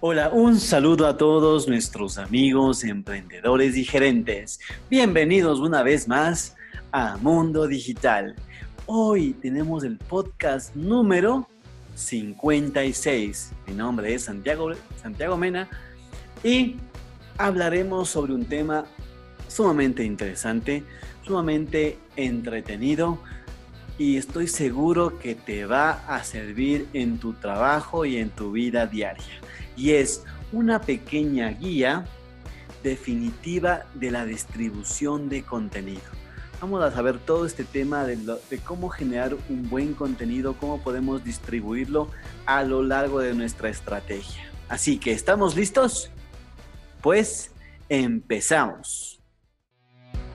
Hola, un saludo a todos nuestros amigos emprendedores y gerentes. Bienvenidos una vez más a Mundo Digital. Hoy tenemos el podcast número 56. Mi nombre es Santiago, Santiago Mena y hablaremos sobre un tema sumamente interesante, sumamente entretenido y estoy seguro que te va a servir en tu trabajo y en tu vida diaria y es una pequeña guía definitiva de la distribución de contenido. Vamos a saber todo este tema de, cómo generar un buen contenido, cómo podemos distribuirlo a lo largo de nuestra estrategia. Así que, ¿estamos listos? Pues empezamos.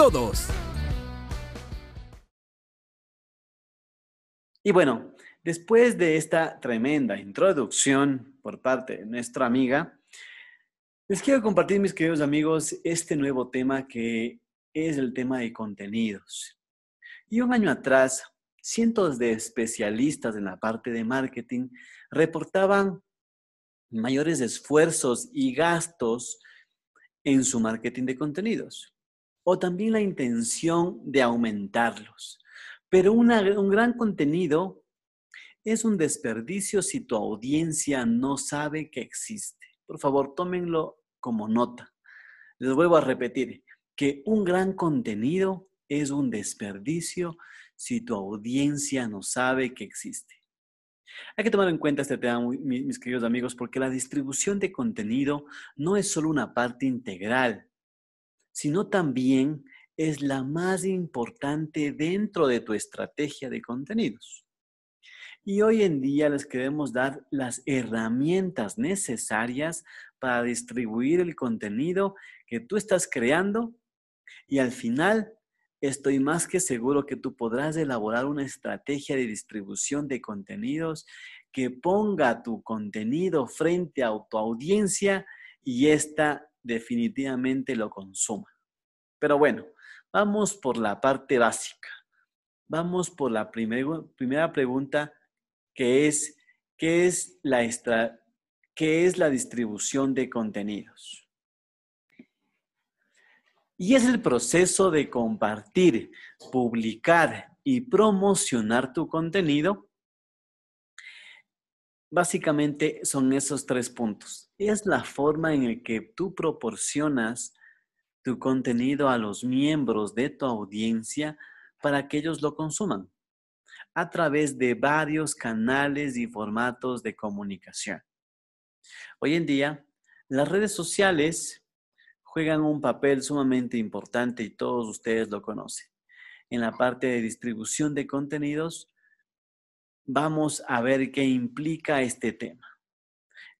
todos. Y bueno, después de esta tremenda introducción por parte de nuestra amiga, les quiero compartir, mis queridos amigos, este nuevo tema que es el tema de contenidos. Y un año atrás, cientos de especialistas en la parte de marketing reportaban mayores esfuerzos y gastos en su marketing de contenidos o también la intención de aumentarlos. Pero un gran contenido es un desperdicio si tu audiencia no sabe que existe. Por favor, tómenlo como nota. Les vuelvo a repetir que un gran contenido es un desperdicio si tu audiencia no sabe que existe. Hay que tomar en cuenta este tema, mis queridos amigos, porque la distribución de contenido no es solo una parte integral sino también es la más importante dentro de tu estrategia de contenidos. Y hoy en día les queremos dar las herramientas necesarias para distribuir el contenido que tú estás creando y al final estoy más que seguro que tú podrás elaborar una estrategia de distribución de contenidos que ponga tu contenido frente a tu audiencia y esta definitivamente lo consuma. Pero bueno, vamos por la parte básica. Vamos por la primera pregunta que es, ¿qué es, la ¿qué es la distribución de contenidos? Y es el proceso de compartir, publicar y promocionar tu contenido Básicamente son esos tres puntos. Es la forma en la que tú proporcionas tu contenido a los miembros de tu audiencia para que ellos lo consuman a través de varios canales y formatos de comunicación. Hoy en día, las redes sociales juegan un papel sumamente importante y todos ustedes lo conocen. En la parte de distribución de contenidos, vamos a ver qué implica este tema.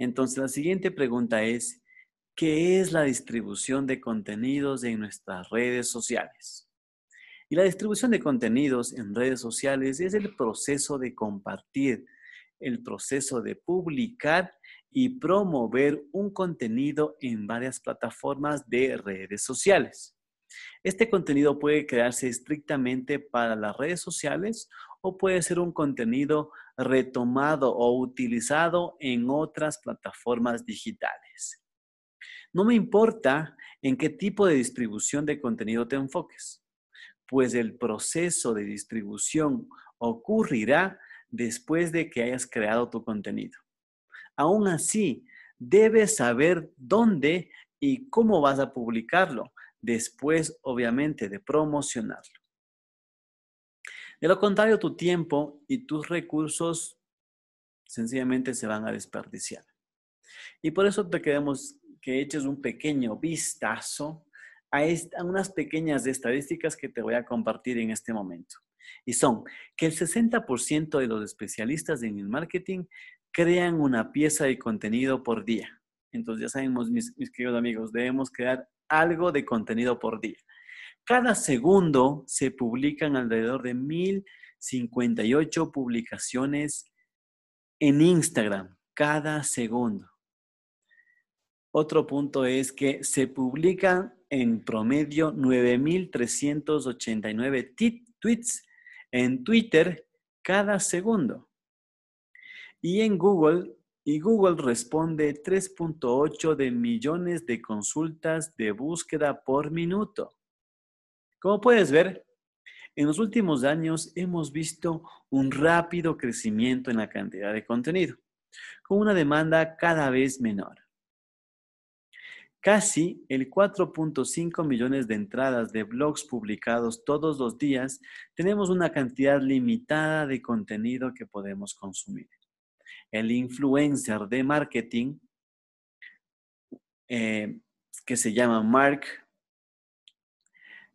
Entonces, la siguiente pregunta es, ¿qué es la distribución de contenidos en nuestras redes sociales? Y la distribución de contenidos en redes sociales es el proceso de compartir, el proceso de publicar y promover un contenido en varias plataformas de redes sociales. Este contenido puede crearse estrictamente para las redes sociales o puede ser un contenido retomado o utilizado en otras plataformas digitales. No me importa en qué tipo de distribución de contenido te enfoques, pues el proceso de distribución ocurrirá después de que hayas creado tu contenido. Aún así, debes saber dónde y cómo vas a publicarlo, después obviamente de promocionarlo. De lo contrario, tu tiempo y tus recursos sencillamente se van a desperdiciar. Y por eso te queremos que eches un pequeño vistazo a, unas pequeñas estadísticas que te voy a compartir en este momento. Y son que el 60% de los especialistas en el marketing crean una pieza de contenido por día. Entonces ya sabemos, mis queridos amigos, debemos crear algo de contenido por día. Cada segundo se publican alrededor de 1058 publicaciones en Instagram, cada segundo. Otro punto es que se publican en promedio 9.389 tweets en Twitter cada segundo. Y en Google, y Google responde 3.8 de millones de consultas de búsqueda por minuto. Como puedes ver, en los últimos años hemos visto un rápido crecimiento en la cantidad de contenido, con una demanda cada vez menor. Casi el 4.5 millones de entradas de blogs publicados todos los días, tenemos una cantidad limitada de contenido que podemos consumir. El influencer de marketing, eh, que se llama Mark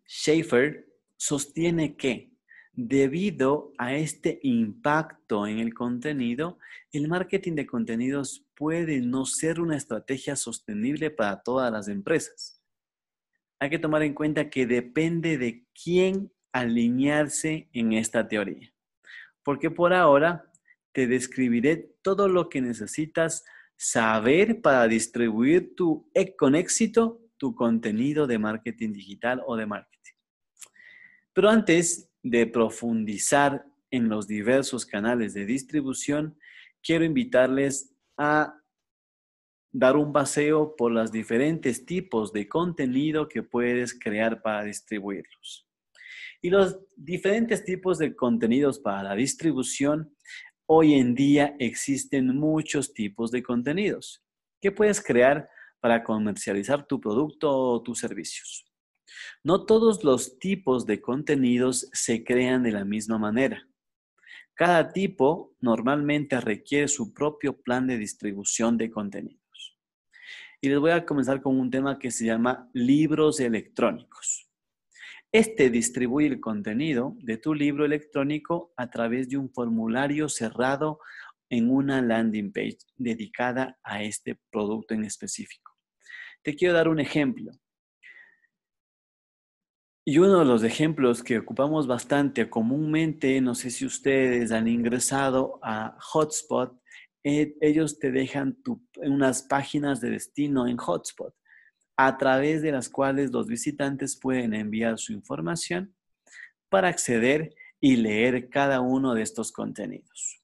Schaefer, sostiene que debido a este impacto en el contenido, el marketing de contenidos puede no ser una estrategia sostenible para todas las empresas. Hay que tomar en cuenta que depende de quién alinearse en esta teoría. Porque por ahora te describiré todo lo que necesitas saber para distribuir tu, e, con éxito tu contenido de marketing digital o de marketing. Pero antes de profundizar en los diversos canales de distribución, quiero invitarles a dar un paseo por los diferentes tipos de contenido que puedes crear para distribuirlos. Y los diferentes tipos de contenidos para la distribución, hoy en día existen muchos tipos de contenidos que puedes crear para comercializar tu producto o tus servicios. No todos los tipos de contenidos se crean de la misma manera. Cada tipo normalmente requiere su propio plan de distribución de contenidos. Y les voy a comenzar con un tema que se llama libros electrónicos. Este distribuye el contenido de tu libro electrónico a través de un formulario cerrado en una landing page dedicada a este producto en específico. Te quiero dar un ejemplo. Y uno de los ejemplos que ocupamos bastante comúnmente, no sé si ustedes han ingresado a Hotspot, eh, ellos te dejan unas páginas de destino en Hotspot, a través de las cuales los visitantes pueden enviar su información para acceder y leer cada uno de estos contenidos.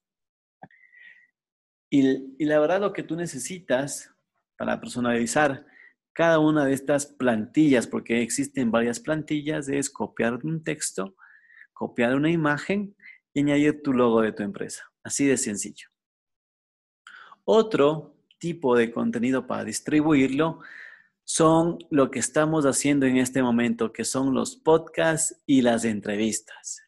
Y, y la verdad lo que tú necesitas para personalizar cada una de estas plantillas, porque existen varias plantillas, es copiar un texto, copiar una imagen y añadir tu logo de tu empresa. Así de sencillo. Otro tipo de contenido para distribuirlo son lo que estamos haciendo en este momento, que son los podcasts y las entrevistas.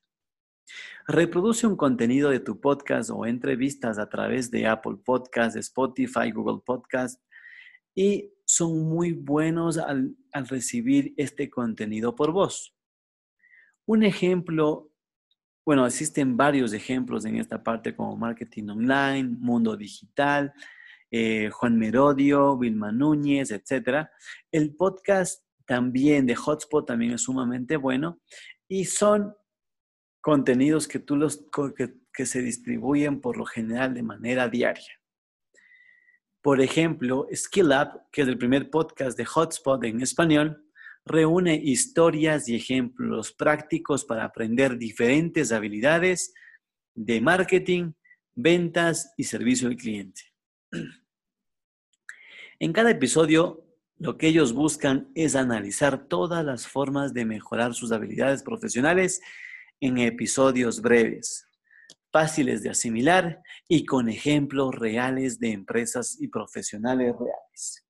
Reproduce un contenido de tu podcast o entrevistas a través de Apple Podcasts, Spotify, Google Podcasts y son muy buenos al, recibir este contenido por voz. Un ejemplo, bueno, existen varios ejemplos en esta parte como marketing online, mundo digital, eh, Juan Merodio, Vilma Núñez, etc. El podcast también de Hotspot también es sumamente bueno y son contenidos que, tú los, que se distribuyen por lo general de manera diaria. Por ejemplo, Skill Up, que es el primer podcast de Hotspot en español, reúne historias y ejemplos prácticos para aprender diferentes habilidades de marketing, ventas y servicio al cliente. En cada episodio, lo que ellos buscan es analizar todas las formas de mejorar sus habilidades profesionales en episodios breves fáciles de asimilar y con ejemplos reales de empresas y profesionales reales.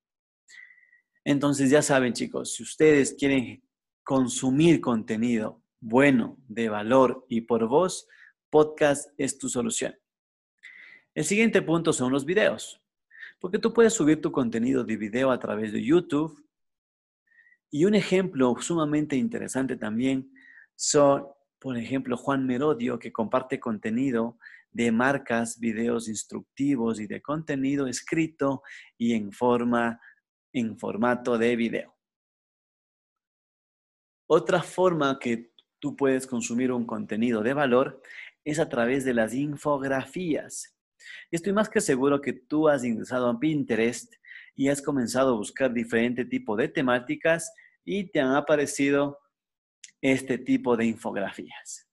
Entonces ya saben chicos, si ustedes quieren consumir contenido bueno, de valor y por voz, podcast es tu solución. El siguiente punto son los videos, porque tú puedes subir tu contenido de video a través de YouTube. Y un ejemplo sumamente interesante también son por ejemplo, Juan Merodio, que comparte contenido de marcas, videos instructivos y de contenido escrito y en forma en formato de video. Otra forma que tú puedes consumir un contenido de valor es a través de las infografías. Estoy más que seguro que tú has ingresado a Pinterest y has comenzado a buscar diferente tipo de temáticas y te han aparecido este tipo de infografías.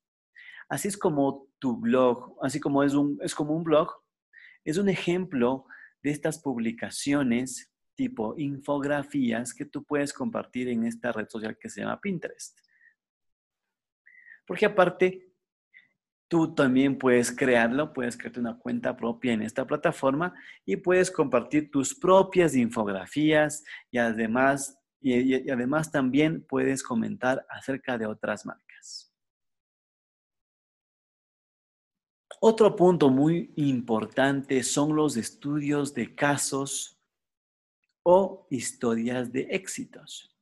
Así es como tu blog, así como es, un, es como un blog, es un ejemplo de estas publicaciones tipo infografías que tú puedes compartir en esta red social que se llama Pinterest. Porque aparte, tú también puedes crearlo, puedes crearte una cuenta propia en esta plataforma y puedes compartir tus propias infografías y además, y, además también puedes comentar acerca de otras marcas. Otro punto muy importante son los estudios de casos o historias de éxitos.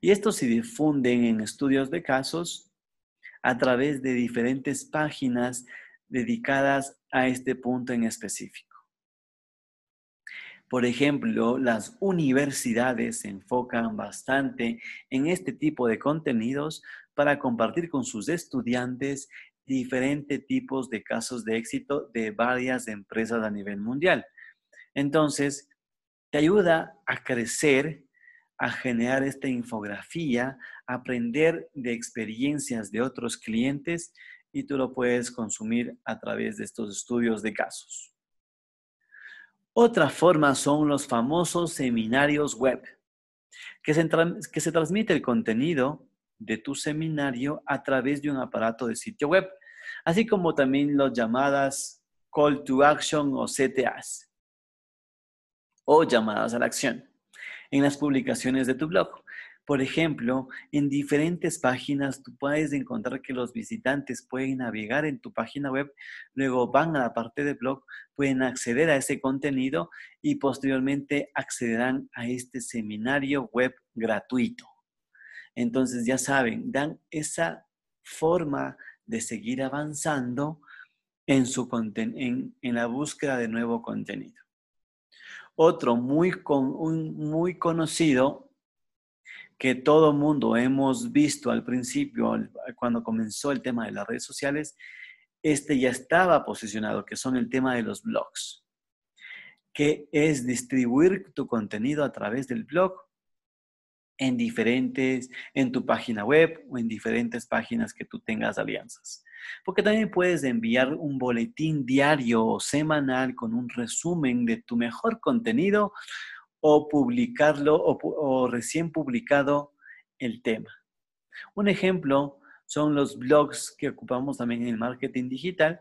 Y estos se difunden en estudios de casos a través de diferentes páginas dedicadas a este punto en específico. Por ejemplo, las universidades se enfocan bastante en este tipo de contenidos para compartir con sus estudiantes diferentes tipos de casos de éxito de varias empresas a nivel mundial. Entonces, te ayuda a crecer, a generar esta infografía, a aprender de experiencias de otros clientes y tú lo puedes consumir a través de estos estudios de casos. Otra forma son los famosos seminarios web, que se, que se transmite el contenido de tu seminario a través de un aparato de sitio web, así como también las llamadas Call to Action o CTAs o llamadas a la acción en las publicaciones de tu blog. Por ejemplo, en diferentes páginas tú puedes encontrar que los visitantes pueden navegar en tu página web, luego van a la parte de blog, pueden acceder a ese contenido y posteriormente accederán a este seminario web gratuito. Entonces ya saben, dan esa forma de seguir avanzando en, su en, en la búsqueda de nuevo contenido. Otro muy, muy conocido que todo mundo hemos visto al principio, cuando comenzó el tema de las redes sociales, este ya estaba posicionado, que son el tema de los blogs, que es distribuir tu contenido a través del blog en diferentes, en tu página web o en diferentes páginas que tú tengas alianzas. Porque también puedes enviar un boletín diario o semanal con un resumen de tu mejor contenido o publicarlo o, recién publicado el tema. Un ejemplo son los blogs que ocupamos también en el marketing digital,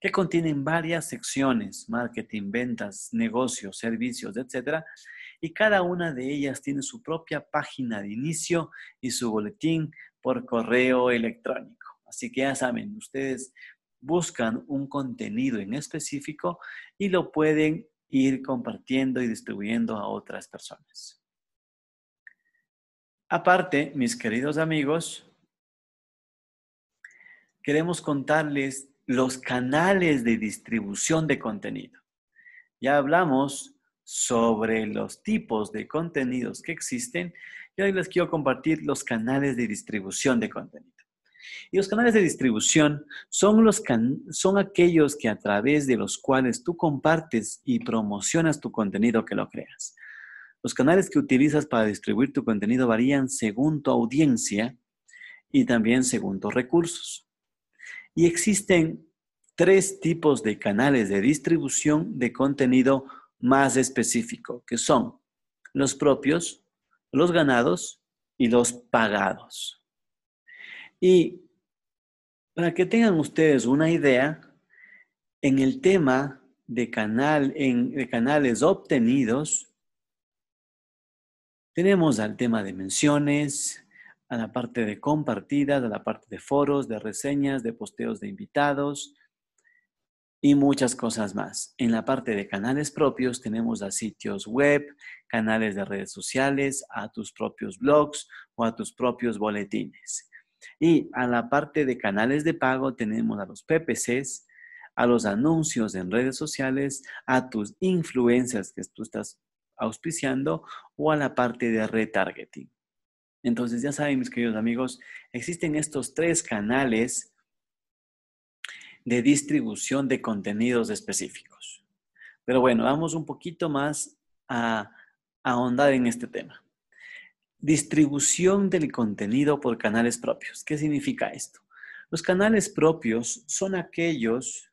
que contienen varias secciones, marketing, ventas, negocios, servicios, etc. Y cada una de ellas tiene su propia página de inicio y su boletín por correo electrónico. Así que ya saben, ustedes buscan un contenido en específico y lo pueden ir compartiendo y distribuyendo a otras personas. Aparte, mis queridos amigos, queremos contarles los canales de distribución de contenido. Ya hablamos sobre los tipos de contenidos que existen y hoy les quiero compartir los canales de distribución de contenido. Y los canales de distribución son, los son aquellos que a través de los cuales tú compartes y promocionas tu contenido que lo creas. Los canales que utilizas para distribuir tu contenido varían según tu audiencia y también según tus recursos. Y existen tres tipos de canales de distribución de contenido más específico, que son los propios, los ganados y los pagados. Y para que tengan ustedes una idea, en el tema de, canal, en, de canales obtenidos, tenemos al tema de menciones, a la parte de compartidas, a la parte de foros, de reseñas, de posteos de invitados y muchas cosas más. En la parte de canales propios tenemos a sitios web, canales de redes sociales, a tus propios blogs o a tus propios boletines. Y a la parte de canales de pago tenemos a los PPCs, a los anuncios en redes sociales, a tus influencias que tú estás auspiciando o a la parte de retargeting. Entonces, ya saben, mis queridos amigos, existen estos tres canales de distribución de contenidos específicos. Pero bueno, vamos un poquito más a, ahondar en este tema. Distribución del contenido por canales propios. ¿Qué significa esto? Los canales propios son aquellos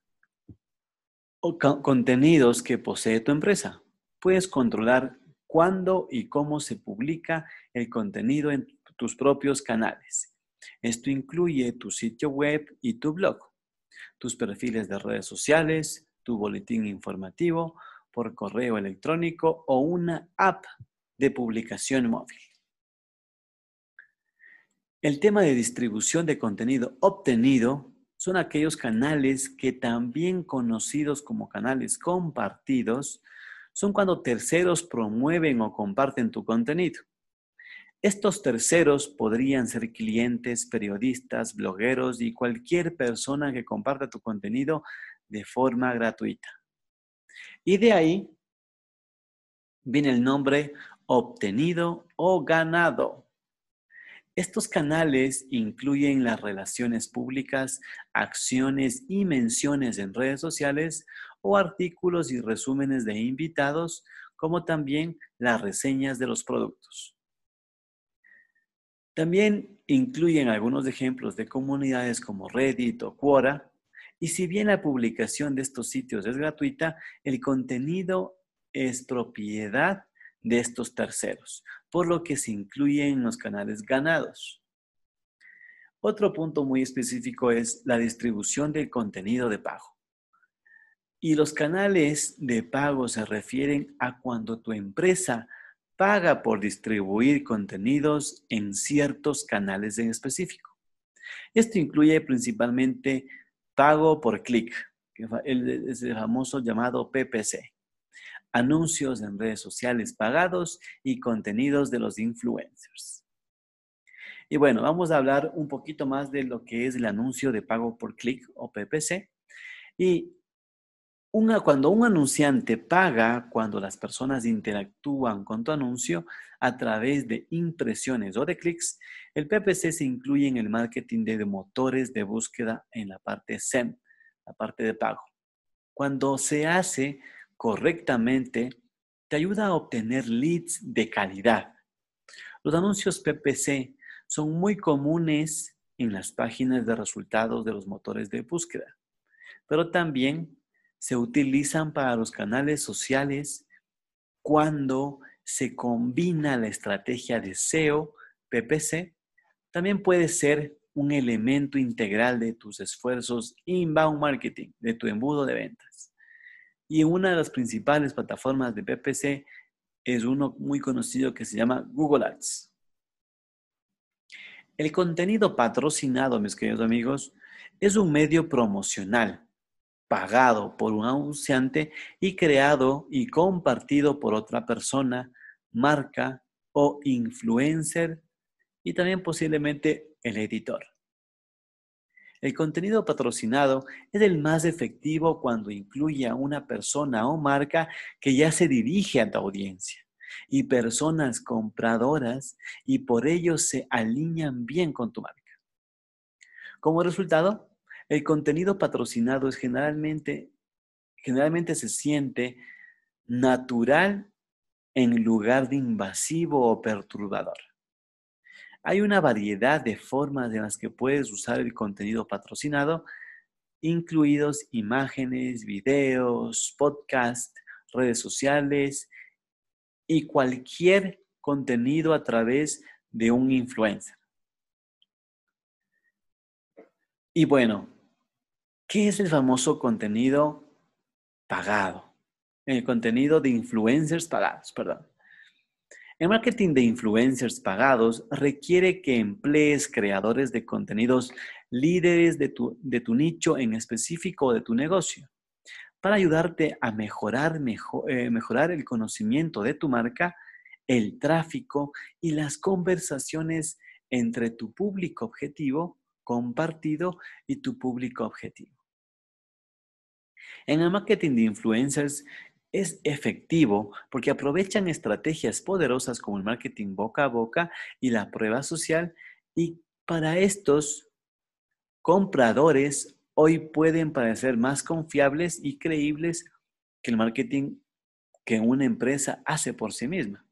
contenidos que posee tu empresa. Puedes controlar cuándo y cómo se publica el contenido en tus propios canales. Esto incluye tu sitio web y tu blog, tus perfiles de redes sociales, tu boletín informativo por correo electrónico o una app de publicación móvil. El tema de distribución de contenido obtenido son aquellos canales que también conocidos como canales compartidos son cuando terceros promueven o comparten tu contenido. Estos terceros podrían ser clientes, periodistas, blogueros y cualquier persona que comparta tu contenido de forma gratuita. Y de ahí viene el nombre obtenido o ganado. Estos canales incluyen las relaciones públicas, acciones y menciones en redes sociales o artículos y resúmenes de invitados, como también las reseñas de los productos. También incluyen algunos ejemplos de comunidades como Reddit o Quora, y si bien la publicación de estos sitios es gratuita, el contenido es propiedad de estos terceros, por lo que se incluye en los canales ganados. Otro punto muy específico es la distribución del contenido de pago. Y los canales de pago se refieren a cuando tu empresa paga por distribuir contenidos en ciertos canales en específico. Esto incluye principalmente Pago por clic, es el famoso llamado PPC. Anuncios en redes sociales pagados y contenidos de los influencers. Y bueno, vamos a hablar un poquito más de lo que es el anuncio de pago por clic o PPC. Y cuando un anunciante paga, cuando las personas interactúan con tu anuncio a través de impresiones o de clics, el PPC se incluye en el marketing de motores de búsqueda en la parte SEM, la parte de pago. Cuando se hace correctamente, te ayuda a obtener leads de calidad. Los anuncios PPC son muy comunes en las páginas de resultados de los motores de búsqueda, pero también se utilizan para los canales sociales cuando se combina la estrategia de SEO, PPC, también puede ser un elemento integral de tus esfuerzos inbound marketing, de tu embudo de ventas. Y una de las principales plataformas de PPC es uno muy conocido que se llama Google Ads. El contenido patrocinado, mis queridos amigos, es un medio promocional pagado por un anunciante y creado y compartido por otra persona, marca o influencer y también posiblemente el editor. El contenido patrocinado es el más efectivo cuando incluye a una persona o marca que ya se dirige a tu audiencia y personas compradoras y por ello se alinean bien con tu marca. Como resultado, el contenido patrocinado es generalmente, generalmente se siente natural en lugar de invasivo o perturbador. Hay una variedad de formas en las que puedes usar el contenido patrocinado, incluidos imágenes, videos, podcasts, redes sociales y cualquier contenido a través de un influencer. Y bueno, ¿Qué es el famoso contenido pagado? El contenido de influencers pagados, perdón. El marketing de influencers pagados requiere que emplees creadores de contenidos líderes de tu, nicho en específico de tu negocio para ayudarte a mejorar, eh, mejorar el conocimiento de tu marca, el tráfico y las conversaciones entre tu público objetivo compartido y tu público objetivo. En el marketing de influencers es efectivo porque aprovechan estrategias poderosas como el marketing boca a boca y la prueba social y para estos compradores hoy pueden parecer más confiables y creíbles que el marketing que una empresa hace por sí misma.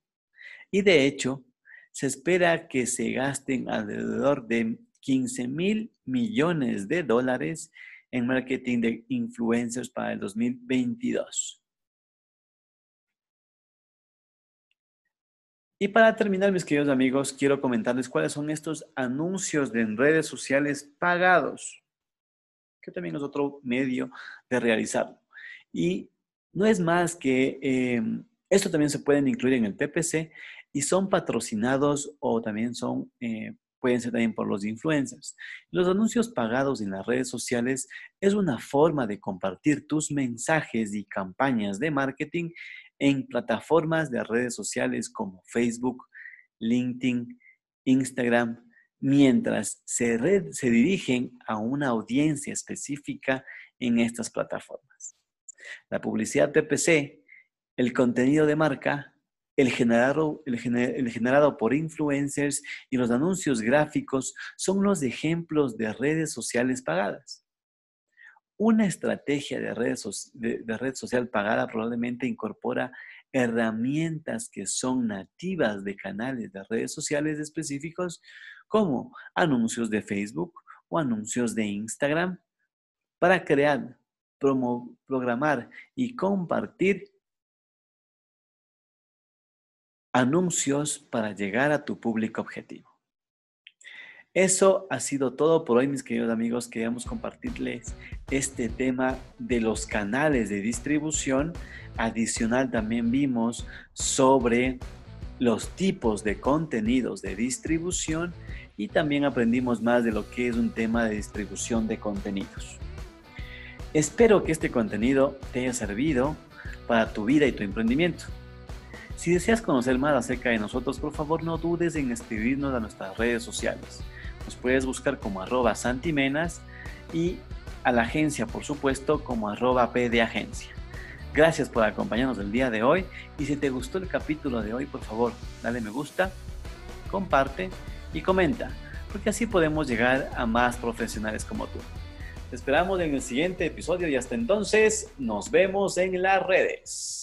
Y de hecho, se espera que se gasten alrededor de 15 mil millones de dólares en marketing de influencers para el 2022. Y para terminar, mis queridos amigos, quiero comentarles cuáles son estos anuncios de redes sociales pagados, que también es otro medio de realizarlo. Y no es más que em, esto también se pueden incluir en el PPC y son patrocinados o también son, eh, pueden ser también por los influencers. Los anuncios pagados en las redes sociales es una forma de compartir tus mensajes y campañas de marketing en plataformas de redes sociales como Facebook, LinkedIn, Instagram, mientras se, se dirigen a una audiencia específica en estas plataformas. La publicidad PPC, el contenido de marca, el generado, el, generado, por influencers y los anuncios gráficos son los ejemplos de redes sociales pagadas. Una estrategia de, redes, de, red social pagada probablemente incorpora herramientas que son nativas de canales de redes sociales específicos como anuncios de Facebook o anuncios de Instagram para crear programar y compartir anuncios para llegar a tu público objetivo. Eso ha sido todo por hoy, mis queridos amigos. Queríamos compartirles este tema de los canales de distribución. Adicional, también vimos sobre los tipos de contenidos de distribución y también aprendimos más de lo que es un tema de distribución de contenidos. Espero que este contenido te haya servido para tu vida y tu emprendimiento. Si deseas conocer más acerca de nosotros, por favor no dudes en escribirnos a nuestras redes sociales. Nos puedes buscar como arroba santimenas y a la agencia, por supuesto, como arroba p de agencia. Gracias por acompañarnos el día de hoy y si te gustó el capítulo de hoy, por favor, dale me gusta, comparte y comenta, porque así podemos llegar a más profesionales como tú esperamos en el siguiente episodio y hasta entonces nos vemos en las redes.